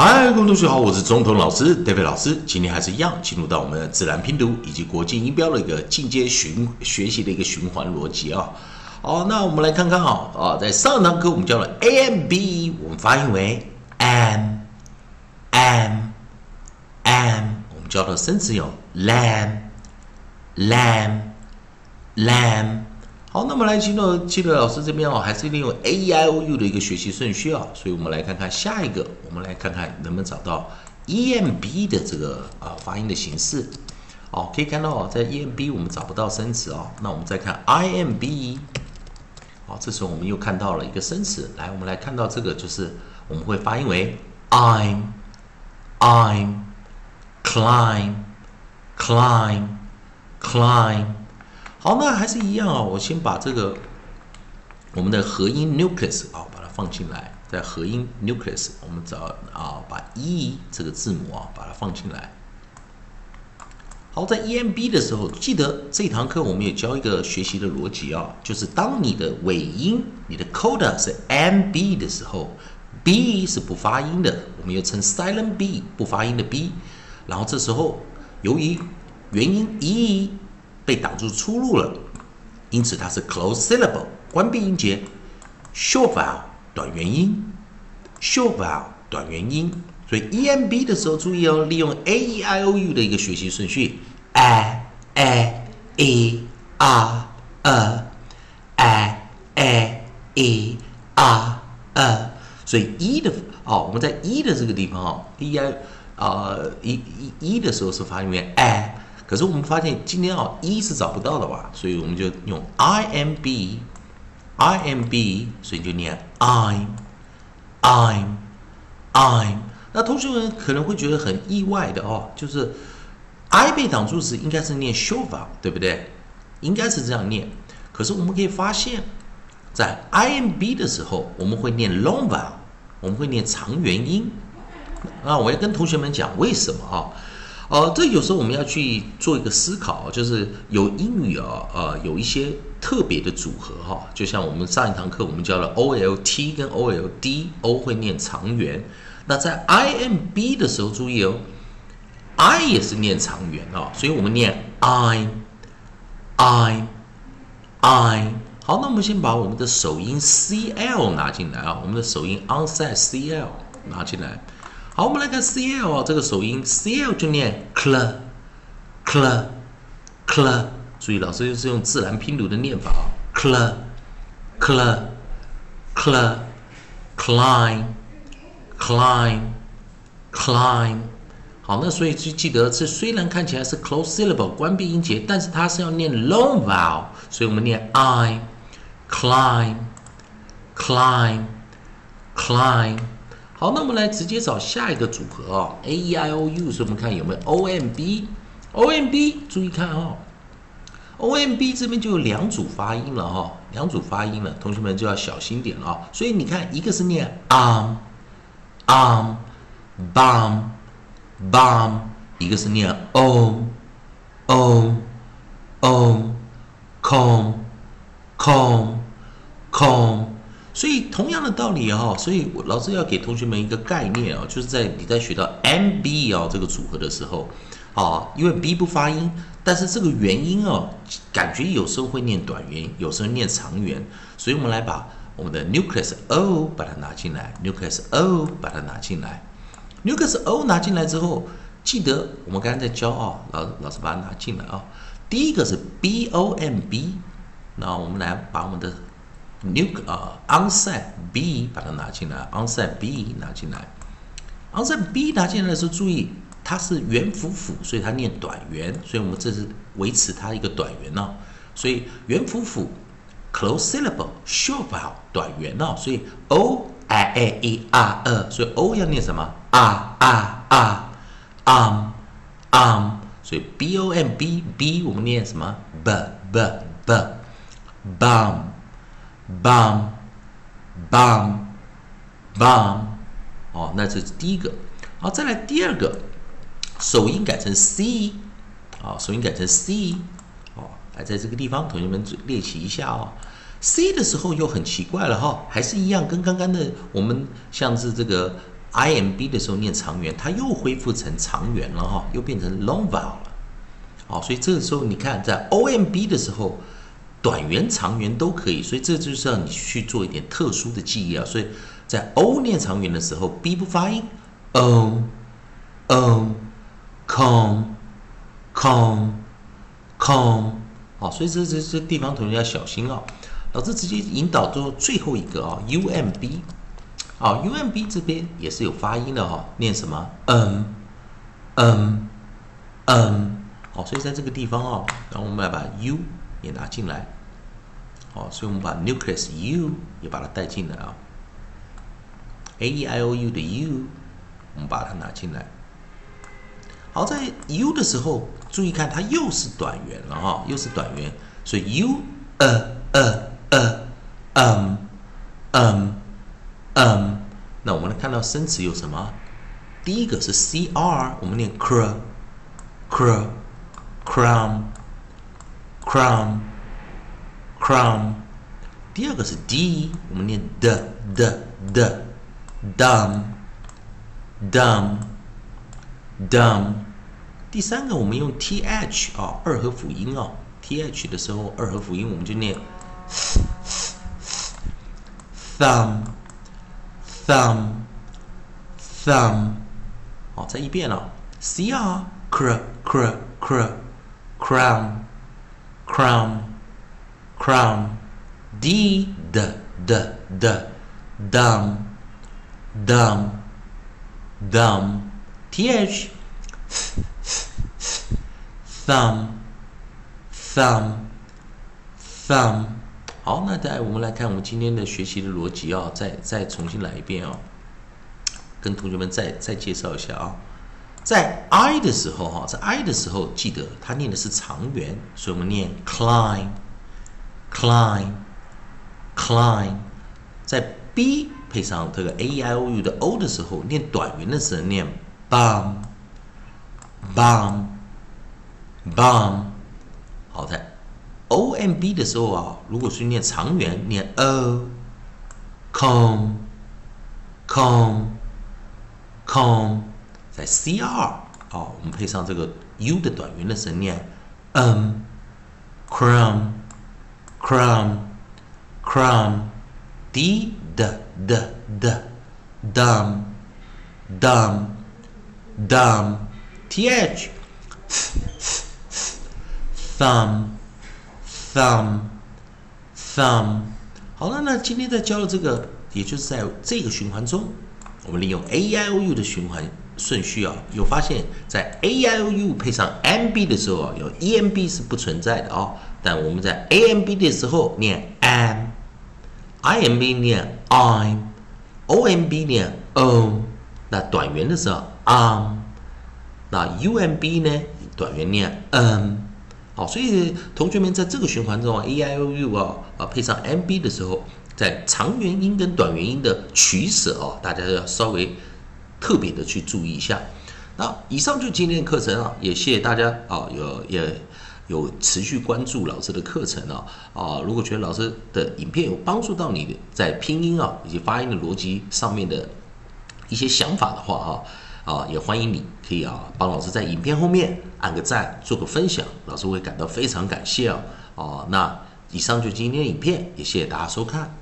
嗨，各位同学好，我是中通老师 David 老师。今天还是一样，进入到我们的自然拼读以及国际音标的一个进阶循学习的一个循环逻辑啊。好，那我们来看看啊啊，在上堂课我们教了 A M B，我们发音为 M M M，我们教的生词有 lamb lamb lamb。好，那么来记得记得老师这边哦，还是利用 A E I O U 的一个学习顺序啊，所以我们来看看下一个，我们来看看能不能找到 E M B 的这个啊发音的形式。哦，可以看到哦，在 E M B 我们找不到生词哦，那我们再看 I M B。好，这时候我们又看到了一个生词，来，我们来看到这个就是我们会发音为 I'm I'm climb climb climb。好，那还是一样啊。我先把这个我们的合音 nucleus 啊，把它放进来，在合音 nucleus，我们找啊，把 e 这个字母啊，把它放进来。好，在 E M B 的时候，记得这堂课我们也教一个学习的逻辑啊，就是当你的尾音，你的 coda 是 M B 的时候，B 是不发音的，我们又称 silent B，不发音的 B。然后这时候由于元音 E 被挡住出路了，因此它是 close syllable 关闭音节，short vowel 短元音，short vowel 短元音。所以 E M B 的时候注意哦，利用 A E I O U 的一个学习顺序，a a e r e a a e r e。所以 E 的哦，我们在 E 的这个地方哦，E I 啊 E E E 的时候是发音为 a。可是我们发现今天啊，e 是找不到的吧？所以我们就用 i m b i m b，所以就念 I'm I'm I'm。那同学们可能会觉得很意外的哦，就是 i 被挡住时应该是念 s h o v e 对不对？应该是这样念。可是我们可以发现，在 i m b 的时候，我们会念 long vowel，我们会念长元音。那我要跟同学们讲为什么啊？呃，这有时候我们要去做一个思考，就是有英语啊，呃，有一些特别的组合哈，就像我们上一堂课我们教了 O L T 跟 O L D，O 会念长元，那在 I M B 的时候注意哦，I 也是念长元啊，所以我们念 I，I，I。好，那我们先把我们的首音 C L 拿进来啊，我们的首音 onset C L 拿进来。好，我们来看 C L 啊，这个首音 C L 就念 cl，cl，cl。注意，老师就是用自然拼读的念法啊，cl，cl，cl，climb，climb，climb。好，那所以就记得，这虽然看起来是 close syllable 关闭音节，但是它是要念 long vowel，所以我们念 i，climb，climb，climb。好，那我们来直接找下一个组合哦，A E I O U，所以我们看有没有 O M B，O M B，注意看哦，O M B 这边就有两组发音了哈，两组发音了，同学们就要小心点了。所以你看，一个是念 arm，arm，bomb，bomb，一个是念 o，o，o，comb，comb，comb。同样的道理哈，所以老师要给同学们一个概念啊，就是在你在学到 M B 哦这个组合的时候，啊，因为 B 不发音，但是这个元音哦，感觉有时候会念短元音，有时候念长元，所以我们来把我们的 nucleus O 把它拿进来，nucleus O 把它拿进来，nucleus O 拿进来之后，记得我们刚才在教啊，老老师把它拿进来啊，第一个是 B O M B，那我们来把我们的 New 啊，onset B 把它拿进来，onset B 拿进来，onset B 拿进来的时候，注意它是元辅辅，所以它念短元，所以我们这是维持它一个短元呢。所以元辅辅 close syllable short vowel 短元呢，所以 O I A E R E，所以 O 要念什么？R R R arm arm，所以 B O M B B 我们念什么？B B B bomb。Bum bum bum，哦，那这是第一个。好，再来第二个，首音改成 c，啊，首音改成 c，哦，来在这个地方，同学们练习一下哦。c 的时候又很奇怪了哈，还是一样，跟刚刚的我们像是这个 i m b 的时候念长元，它又恢复成长元了哈，又变成 long vowel 了。好，所以这个时候你看，在 o m b 的时候，短元、长元都可以，所以这就是让你去做一点特殊的记忆啊。所以在 o 念长元的时候，b 不发音，o o com com com。好，所以这这这地方同学要小心啊。老师直接引导到最后一个啊，u m b。好，u m b 这边也是有发音的哈，念什么？嗯嗯嗯。好，所以在这个地方啊，然后我们要把 u 也拿进来。好，所以我们把 nucleus u 也把它带进来啊。a e i o u 的 u，我们把它拿进来。好，在 u 的时候，注意看它又是短元了哈，又是短元，所以 u 呃呃呃嗯嗯嗯。那我们来看到生词有什么？第一个是 c r，我们念 cr cr。crown crown crown，第二个是 d，我们念 d d d dum，dum，dum 第三个我们用 th 啊二合辅音啊 th 的时候二合辅音我们就念 thumb thumb thumb，好再一遍了 cr cr cr cr crown crown crown d d d d dumb dumb dumb th thumb thumb thumb 好，那再我们来看我们今天的学习的逻辑啊，再再重新来一遍啊，跟同学们再再介绍一下啊。在 i 的时候，哈，在 i 的时候，记得它念的是长元，所以我们念 climb，climb，climb。在 b 配上这个 a e i o u 的 o 的时候，念短元的时候念 bum，bum，bum。好，在 o m b 的时候啊，如果是念长元，念 o，come，come，come。在 C R 啊，我们配上这个 U 的短元的声念，嗯，Crown，Crown，Crown，D 的的的，Dumb，Dumb，Dumb，T H，Thumb，Thumb，Thumb。好了，那今天在教的这个，也就是在这个循环中，我们利用 A I O U 的循环。顺序啊，有发现，在 a i o u 配上 m b 的时候啊，有 e m b 是不存在的啊。但我们在 a m b 的时候念 m，i m b 念 I'm，o m b 念 o。那短元的时候 um，那 u m b 呢？短元念 um。好，所以同学们在这个循环中 a i o u 啊啊配上 m b 的时候，在长元音跟短元音的取舍啊，大家要稍微。特别的去注意一下。那以上就今天的课程啊，也谢谢大家啊，有也有持续关注老师的课程啊啊。如果觉得老师的影片有帮助到你在拼音啊以及发音的逻辑上面的一些想法的话哈啊，也欢迎你可以啊帮老师在影片后面按个赞，做个分享，老师会感到非常感谢哦。哦，那以上就今天的影片，也谢谢大家收看。